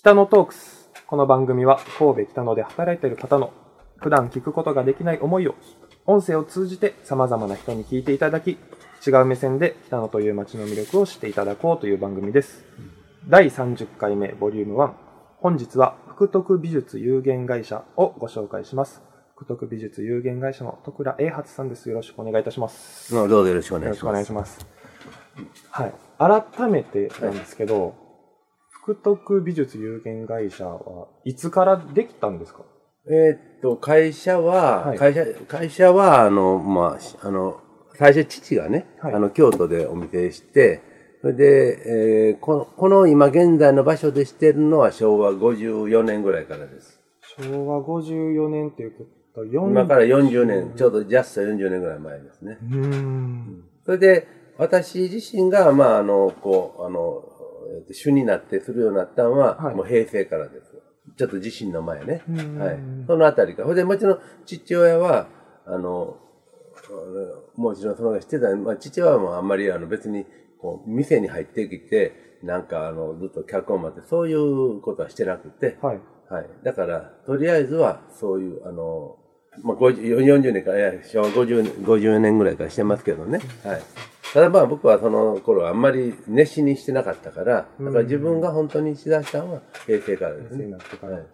北野トークス。この番組は神戸北野で働いている方の普段聞くことができない思いを音声を通じて様々な人に聞いていただき、違う目線で北野という街の魅力を知っていただこうという番組です。第30回目ボリューム1。本日は福徳美術有限会社をご紹介します。福徳美術有限会社の徳倉英発さんです。よろしくお願いいたします。どうぞよろしくお願いします。よろしくお願いします。はい。改めてなんですけど、福徳美術有限会社はいつからできたんですか？えーっと、会社は、はい会社、会社は、あの、まあし、あの、最初父がね、はいあの、京都でお店して、それで、えーこの、この今現在の場所でしてるのは昭和54年ぐらいからです。昭和54年っていうことは4今から40年、ちょうどジャスト40年ぐらい前ですね。うーん。それで、私自身が、まあ、あの、こう、あの、主になってするようになったのは、はいもう平成からです。ちょっと地震の前ね。うんはい。そのあたりから。それで、もちろん、父親は、あの、もちろんその知ってた、まあ、父親はもうあんまりあの別に、こう、店に入ってきて、なんかあの、ずっと客を待って、そういうことはしてなくて、はい。はい。だから、とりあえずは、そういう、あの、まあ、50 40年から、いや、昭和50年、50年ぐらいからしてますけどね。はい。ただまあ僕はその頃あんまり熱心にしてなかったから、だから自分が本当にしだしたのは平成からですね。なってから。はい。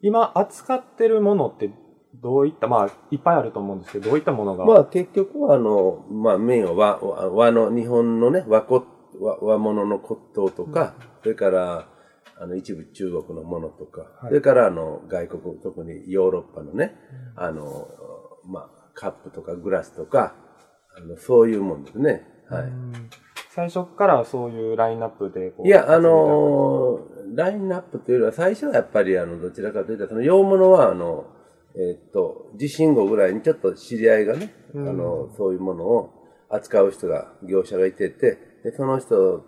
今扱ってるものってどういった、まあいっぱいあると思うんですけど、どういったものが、まあ結局はあの、まあメインは和、和和の、日本のね、和骨、和和物の骨董とか、それから、あの一部中国のものとか、それからあの外国、特にヨーロッパのね、あの、まあカップとかグラスとか、あのそういうもんですね。はい。うん最初からそういうラインナップでいや、あのーラインナップというよりは、最初はやっぱり、あの、どちらかというと、その洋物は、あの、えーっと、地震後ぐらいにちょっと知り合いがね、あの、そういうものを扱う人が、業者がいてて、で、その人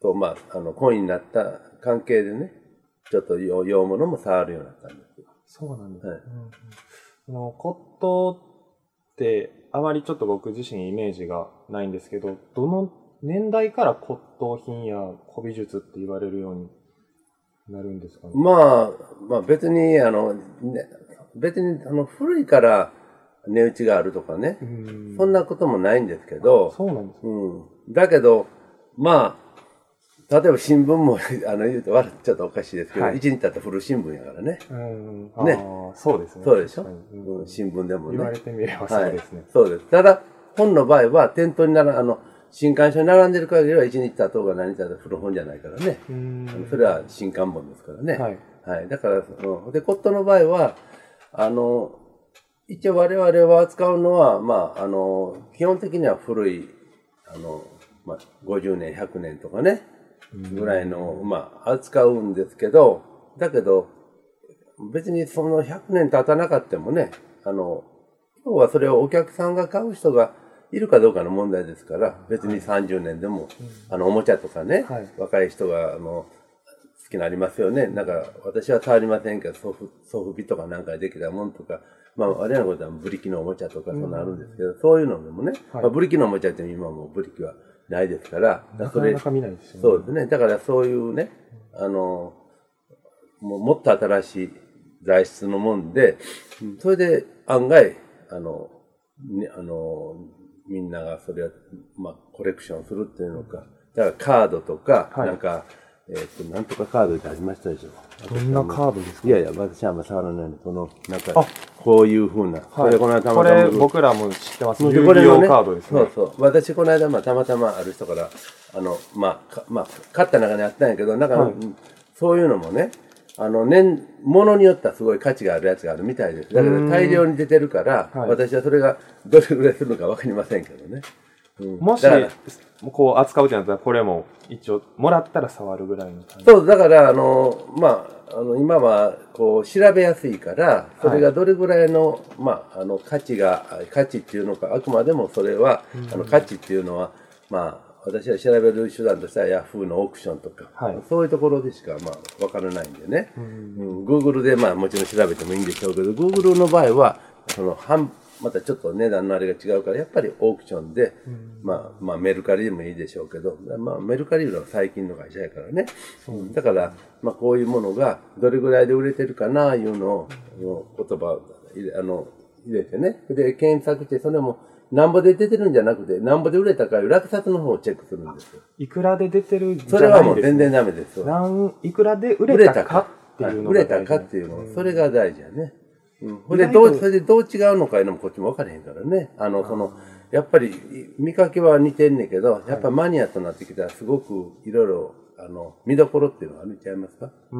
と、まあ、あの、コインになった関係でね、ちょっと洋洋物も触るようになったんですよ。そうなんですね。はいうんの骨董って、あまりちょっと僕自身イメージがないんですけど、どの年代から骨董品や古美術って言われるようになるんですかね？まあ、まあ別に、あの、ね、別に、あの、古いから値打ちがあるとかね、うんそんなこともないんですけど、そうなんですね。うん。だけど、まあ、例えば新聞も、あの、言うとちょっとおかしいですけど、はい一日経ったら古新聞やからね。うん。ねあーそうですね。そうでしょ、確かにうんうん、新聞でもね。言われてみればそうですね。はい。そうです。ただ、本の場合は、店頭になら、あの、新刊書に並んでる限りは、一日経とうが何日経とうが古本じゃないからね。うんあのそれは新刊本ですからね。はい。はい。だから、うん、で、コットンの場合は、あの、一応我々は扱うのは、まあ、あの、基本的には古い、あの、まあ、50年、100年とかね、ぐらいの、まあ、扱うんですけど、だけど、別にその100年経たなかったもね、あの、要はそれをお客さんが買う人がいるかどうかの問題ですから、別に30年でも、あの、おもちゃとかね、はい。若い人が、あの、好きなりますよね。なんか、私は触りませんけど、ソフ、ソフビとかなんかでできたもんとか、まあ、あれらのことはブリキのおもちゃとかそんなあるんですけど、そういうのでもね、はい。まあ、ブリキのおもちゃって今もうブリキはないですから、それなかなか見ないですよね。そうですね。だからそういうね、あの、もうもっと新しい材質のもんで、うんそれで案外、あの、ね、あの、みんながそれを、まあ、コレクションするっていうのか、だからカードとか、はいなんか、えっ、と、なんとかカードってありましたでしょ。どんなカードですか？いやいや、私はあんま触らないので、この、なんかあ、こういうふうな、これこの間これ僕らも知ってます。もう遊戯王これのねカードですね。そうそう。私、この間、まあ、たまたまある人から、あの、まあ、かまあ、買った中にあったんやけど、なんか、はいうんそういうのもね、あの、年、ものによってはすごい価値があるやつがあるみたいです。だけど、大量に出てるから、はい私はそれがどれぐらいするのかわかりませんけどね。うん。もしこう扱うってなったら、これも一応、もらったら触るぐらいの感じ。そう、だから、あの、まあ、あの、今は、こう、調べやすいから、それがどれぐらいの、まあ、あの、価値が、価値っていうのか、あくまでもそれは、あの、価値っていうのは、まあ、私は調べる手段としては、ヤフーのオークションとか、はい。そういうところでしか、まあ、わからないんでね。うん、Google で、まあ、もちろん調べてもいいんでしょうけど、Google の場合は、その、販またちょっと値段のあれが違うから、やっぱりオークションで、まあ、まあ、メルカリでもいいでしょうけど、まあ、メルカリは最近の会社やからね。だから、まあ、こういうものがどれぐらいで売れてるかな、いうのを、言葉を入れ、あの、入れてね。で、検索して、それも、なんぼで出てるんじゃなくて、なんぼで売れたかいう落札の方をチェックするんですよ。いくらで出てるじそれゃなですはいもう全然ダメですよ。なんいくらで売売れたかっていうのが売れたかっていうの、それが大事やね。うん。ほんで、どう、それでどう違うのかいうのもこっちも分からへんからね。あの、その、やっぱり、見かけは似てんねんけど、やっぱマニアとなってきたらすごくいろいろ、あの、見どころっていうのはあるんちゃいますか？うー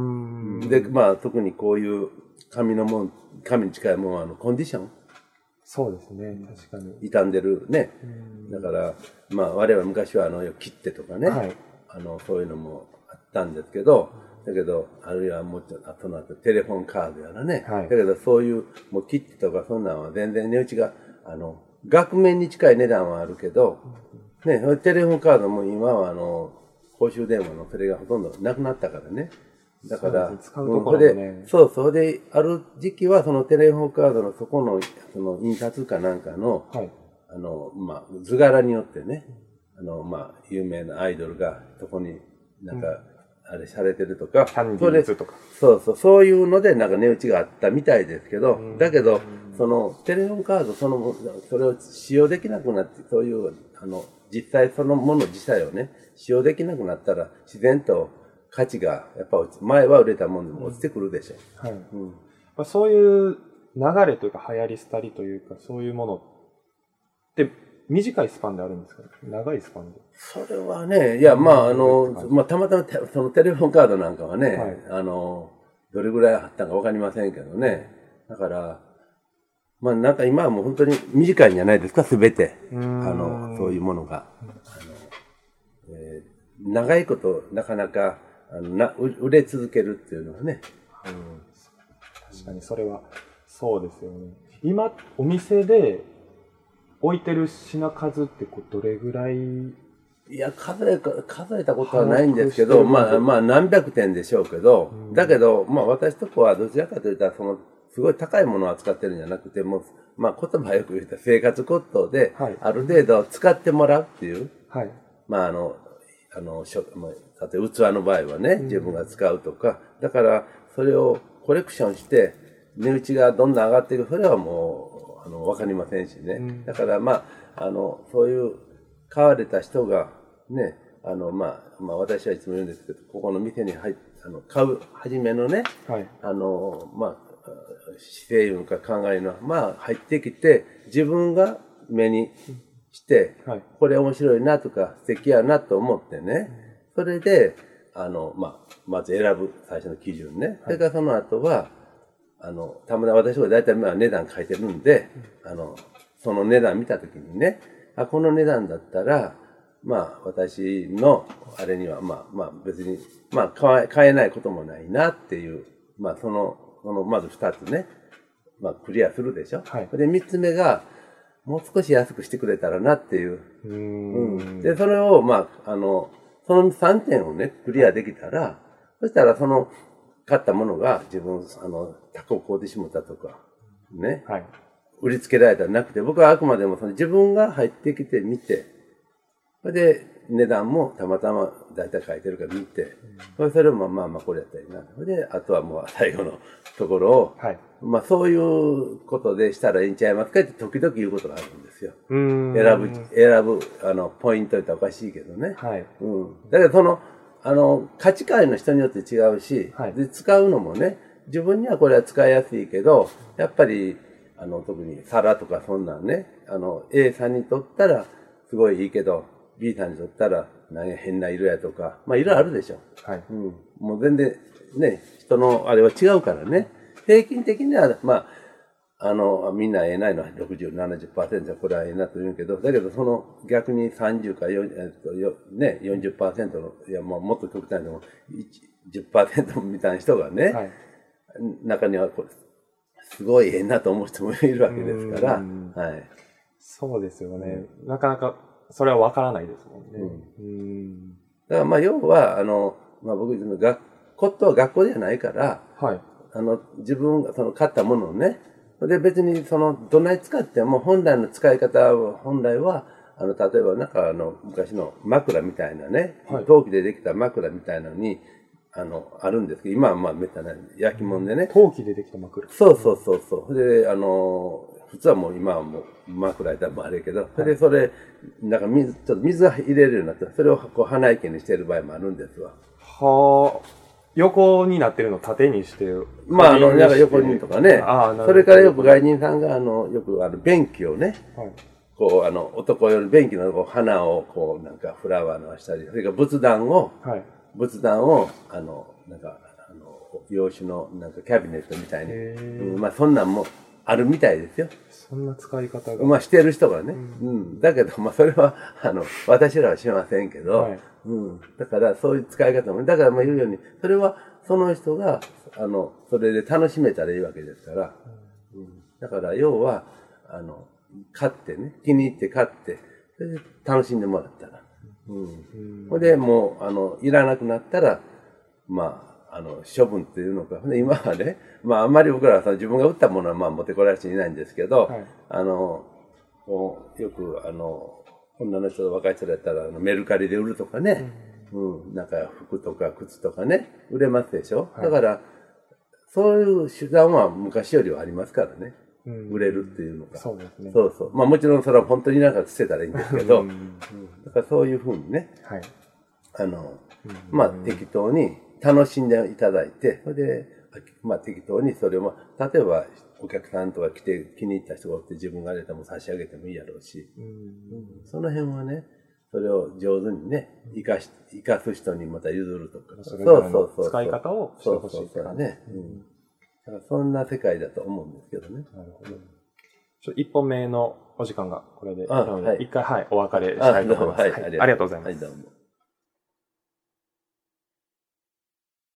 ん。で、まあ、特にこういう紙のもん、紙に近いもんは、あの、コンディション？そうですね。確かに。傷んでるね。だから、まあ、我々昔はあの、切手とかね、はいあの、そういうのもあったんですけど、だけど、あるいはもうちょっと後の後テレフォンカードやらね、はいだけどそういう、もう切手とかそんなんは全然値打ちが、あの、額面に近い値段はあるけど、ね、テレフォンカードも今はあの、公衆電話のそれがほとんどなくなったからね。だから、そうね使うとこでそうそう。で、ある時期はそのテレフォンカードのそこの、その印刷かなんかの、はい。あの、まあ、図柄によってね、あの、まあ、有名なアイドルがそこになんか、あれされてるとか、キャンデそれィーズとか。そうそう、そういうのでなんか値打ちがあったみたいですけど、だけど、そのテレホンカードそのも、それを使用できなくなって、そういう、あの、実際そのもの自体をね、使用できなくなったら、自然と価値が、やっぱ落ち前は売れたもんでも落ちてくるでしょ。はい。うん。まあ、そういう流れというか流行り廃りというかそういうものって短いスパンであるんですか？長いスパンで。それはね、いや、まあ、あの、まあ、たまたまテそのテレフォンカードなんかはね、はいあの、どれぐらいあったかわかりませんけどね。だから、まあ、なんか今はもう本当に短いんじゃないですか、すべて。あの、そういうものが。あの、えー長いこと、なかなか、あのな売売れ続けるっていうのはね。確かにそれはそうですよね。今お店で置いてる品数ってこうどれぐらい？いや、数えか、数えたことはないんですけど、まあ、まあ、何百点でしょうけど、だけど、まあ、私とこはどちらかというと、その、すごい高いものを扱ってるんじゃなくて、もう、まあ、言葉よく言うと生活骨董ではい、ある程度使ってもらうっていう、はい。まあ、あの、あの、しょまあ、例えば器の場合はね、自分が使うとか、だから、それをコレクションして、値打ちがどんどん上がっていく、それはもう、あの、わかりませんしね。だから、まあ、あの、そういう、買われた人が、ね、あの、まあ、まあ、私はいつも言うんですけど、ここの店に入っあの、買う、初めのね、はい。あの、まあ、姿勢いうのか考えるのは、まあ、入ってきて、自分が目にして、はい。これ面白いなとか、素敵やなと思ってね、それで、あの、まあ、まず選ぶ最初の基準ね。それからその後は、あの、たまたま私は大体まあ値段書いてるんで、あの、その値段見たときにね、あ、この値段だったら、まあ、私の、あれには、まあ、まあ、別に、まあ、買え、買えないこともないなっていう、まあ、その、その、まず二つね、まあ、クリアするでしょ。はいで、三つ目が、もう少し安くしてくれたらなっていう。うー。うんん。で、それを、まあ、あの、その3点をね、クリアできたら、そしたらその、買ったものが自分、あの、高く買うてしもたとか、ね、はい。売りつけられたらなくて、僕はあくまでもその自分が入ってきて見て、それで、値段もたまたま大体書いてるから見て、それそれもまあまあこれやったらいいな。それで、あとはもう最後のところを、はい。まあそういうことでしたらいいんちゃいますかって時々言うことがあるんですよ。うーん。選ぶ、選ぶ、あの、ポイント言ったらおかしいけどね。はい。うん。だけどその、あの、価値観の人によって違うし、はいで、使うのもね、自分にはこれは使いやすいけど、やっぱり、あの、特に皿とかそんなんね、あの、A さんにとったらすごいいいけど、B さんにとったら、なんや変な色やとか、まあ色あるでしょ。はい。うん。もう全然、ね、人のあれは違うからね。平均的には、まあ、あの、みんなええないのは60、70%はこれはええなと言うけど、だけどその逆に30か4、えっと、よね、40%の、いや、もうもっと極端でも、1 10%みたいな人がね、はい。中にはこれ、すごいええなと思う人もいるわけですから、うんはい。そうですよね。なかなか、それはわからないですもんね。うーん。だからまあ要は、あの、まあ僕、学校とは学校じゃないから、はい。あの、自分がその買ったものをね、で、別にその、どない使っても本来の使い方は、本来は、あの、例えばなんかあの、昔の枕みたいなね、はい陶器でできた枕みたいなのに、あの、あるんですけど、今はまあめったな焼き物でね。陶器でできた枕。そうそうそうそう。で、あの、普通はもう今はもう枕やったらもうあれやけど、それでそれ、なんか水、ちょっと水が入れるようになって、それをこう鼻池にしてる場合もあるんですわ。はあ。横になってるのを縦にして。まあ、あの、なんか横にとかね。あ。それからよく外人さんが、あの、よくあの、便器をね、はい。こう、あの、男用の便器のこう花を、こう、なんかフラワーのしたり、それから仏壇を、はい。仏壇を、あの、なんか、あの、洋酒の、なんかキャビネットみたいに、うんまあ、そんなんもあるみたいですよ。そんな使い方が。まあ、してる人がね。うん。だけど、まあ、それは、あの、私らはしませんけど、はいうん。だから、そういう使い方も、だから、まあ、言うように、それは、その人が、あの、それで楽しめたらいいわけですから、うん。だから、要は、あの、買ってね、気に入って買って、それで楽しんでもらったら。うん。うんで、もう、あの、いらなくなったら、まあ、あの、処分っていうのか。で今はね、まあ、あんまり僕らはその自分が売ったものは、まあ、持ってこられる人いないんですけど、はいあの、よく、あの、女の人、若い人だったら、あのメルカリで売るとかね、うん、なんか服とか靴とかね、売れますでしょ、はい。だから、そういう手段は昔よりはありますからね。うん。売れるっていうのが。そうですね。そうそう。まあもちろんそれは本当になんか捨てたらいいんですけど、ううん。んだからそういうふうにね、はい。あの、うん。まあ適当に楽しんでいただいて、それで、まあ適当にそれを、まあ、例えばお客さんとか来て気に入った人がおって自分が出ても差し上げてもいいやろうし、うんその辺はね、それを上手にね、生かし、生かす人にまた譲るとか。それぞれの使い方をしてそうほしそそういうって感じ。ね。うん。だからそんな世界だと思うんですけどね。なるほど。ちょ一本目のお時間がこれで、あなのではい一回、はい、お別れしたいと思います。はいはいありがとうございます。はい、どうも。